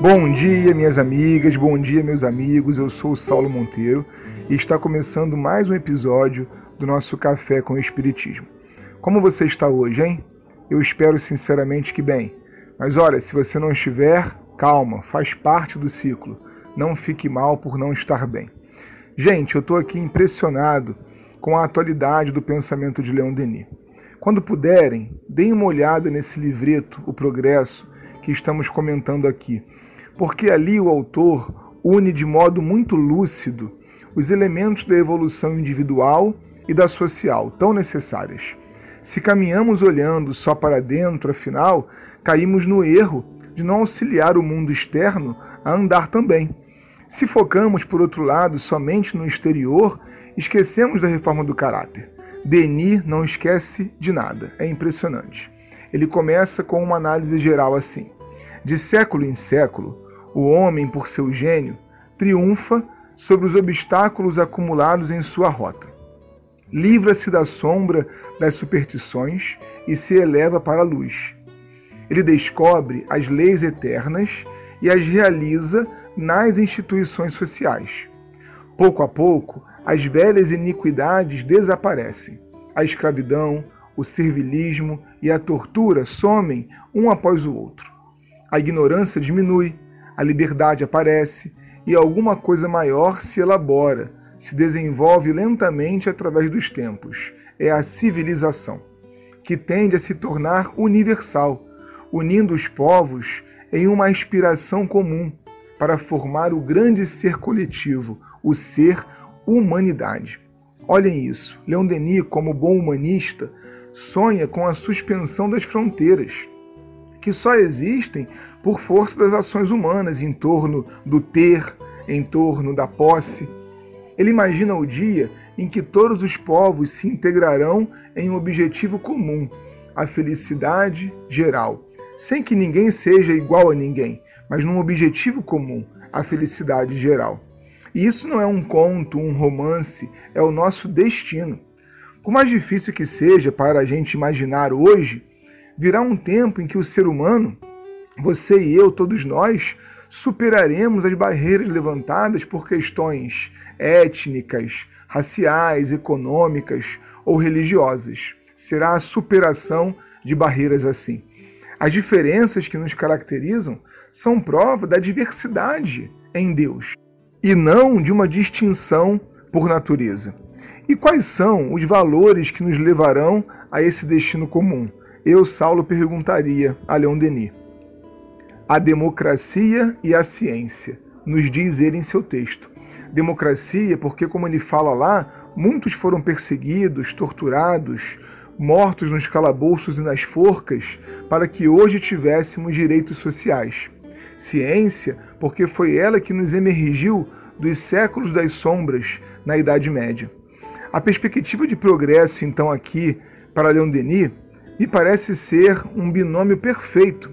Bom dia, minhas amigas, bom dia, meus amigos. Eu sou o Saulo Monteiro e está começando mais um episódio do nosso Café com o Espiritismo. Como você está hoje, hein? Eu espero sinceramente que bem. Mas olha, se você não estiver, calma, faz parte do ciclo. Não fique mal por não estar bem. Gente, eu estou aqui impressionado com a atualidade do pensamento de Leon Denis. Quando puderem, deem uma olhada nesse livreto, O Progresso, que estamos comentando aqui porque ali o autor une de modo muito lúcido os elementos da evolução individual e da social, tão necessárias. Se caminhamos olhando só para dentro, afinal, caímos no erro de não auxiliar o mundo externo a andar também. Se focamos, por outro lado, somente no exterior, esquecemos da reforma do caráter. Denis não esquece de nada, é impressionante. Ele começa com uma análise geral assim: de século em século, o homem, por seu gênio, triunfa sobre os obstáculos acumulados em sua rota. Livra-se da sombra das superstições e se eleva para a luz. Ele descobre as leis eternas e as realiza nas instituições sociais. Pouco a pouco, as velhas iniquidades desaparecem. A escravidão, o servilismo e a tortura somem um após o outro. A ignorância diminui, a liberdade aparece e alguma coisa maior se elabora, se desenvolve lentamente através dos tempos. É a civilização, que tende a se tornar universal, unindo os povos em uma aspiração comum para formar o grande ser coletivo, o ser humanidade. Olhem isso, Leon Denis, como bom humanista, sonha com a suspensão das fronteiras que só existem por força das ações humanas em torno do ter, em torno da posse. Ele imagina o dia em que todos os povos se integrarão em um objetivo comum, a felicidade geral, sem que ninguém seja igual a ninguém, mas num objetivo comum, a felicidade geral. E isso não é um conto, um romance, é o nosso destino. Por mais difícil que seja para a gente imaginar hoje, virá um tempo em que o ser humano, você e eu, todos nós, superaremos as barreiras levantadas por questões étnicas, raciais, econômicas ou religiosas. Será a superação de barreiras assim. As diferenças que nos caracterizam são prova da diversidade em Deus e não de uma distinção por natureza. E quais são os valores que nos levarão a esse destino comum? Eu, Saulo, perguntaria a Leon Denis. A democracia e a ciência, nos diz ele em seu texto. Democracia, porque, como ele fala lá, muitos foram perseguidos, torturados, mortos nos calabouços e nas forcas, para que hoje tivéssemos direitos sociais. Ciência, porque foi ela que nos emergiu dos séculos das sombras na Idade Média. A perspectiva de progresso, então, aqui, para Leon Denis, me parece ser um binômio perfeito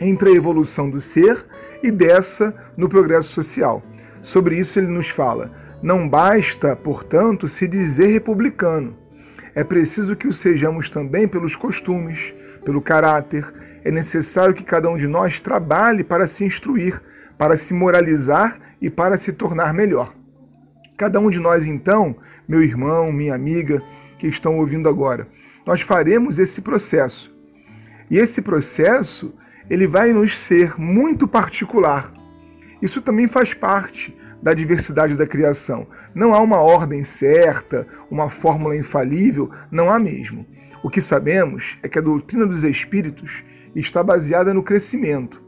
entre a evolução do ser e dessa no progresso social. Sobre isso ele nos fala: não basta, portanto, se dizer republicano. É preciso que o sejamos também pelos costumes, pelo caráter. É necessário que cada um de nós trabalhe para se instruir, para se moralizar e para se tornar melhor. Cada um de nós, então, meu irmão, minha amiga, que estão ouvindo agora, nós faremos esse processo. E esse processo, ele vai nos ser muito particular. Isso também faz parte da diversidade da criação. Não há uma ordem certa, uma fórmula infalível, não há mesmo. O que sabemos é que a doutrina dos espíritos está baseada no crescimento,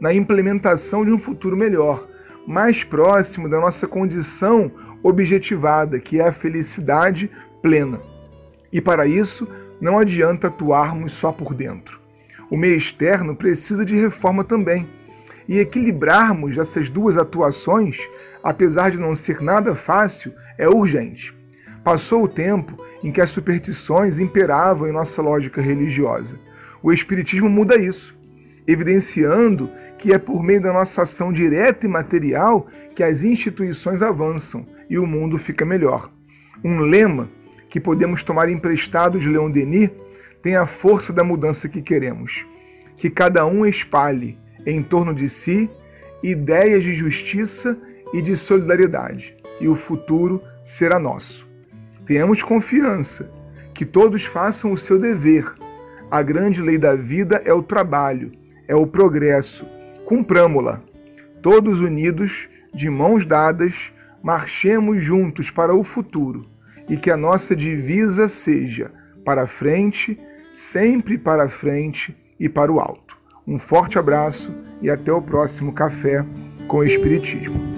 na implementação de um futuro melhor, mais próximo da nossa condição objetivada, que é a felicidade plena. E para isso, não adianta atuarmos só por dentro. O meio externo precisa de reforma também. E equilibrarmos essas duas atuações, apesar de não ser nada fácil, é urgente. Passou o tempo em que as superstições imperavam em nossa lógica religiosa. O Espiritismo muda isso, evidenciando que é por meio da nossa ação direta e material que as instituições avançam e o mundo fica melhor. Um lema que podemos tomar emprestado de Leon Denis tem a força da mudança que queremos. Que cada um espalhe em torno de si ideias de justiça e de solidariedade, e o futuro será nosso. Tenhamos confiança que todos façam o seu dever. A grande lei da vida é o trabalho, é o progresso. Cumpramo-la. Todos unidos, de mãos dadas, marchemos juntos para o futuro e que a nossa divisa seja para frente, sempre para frente e para o alto. Um forte abraço e até o próximo Café com Espiritismo.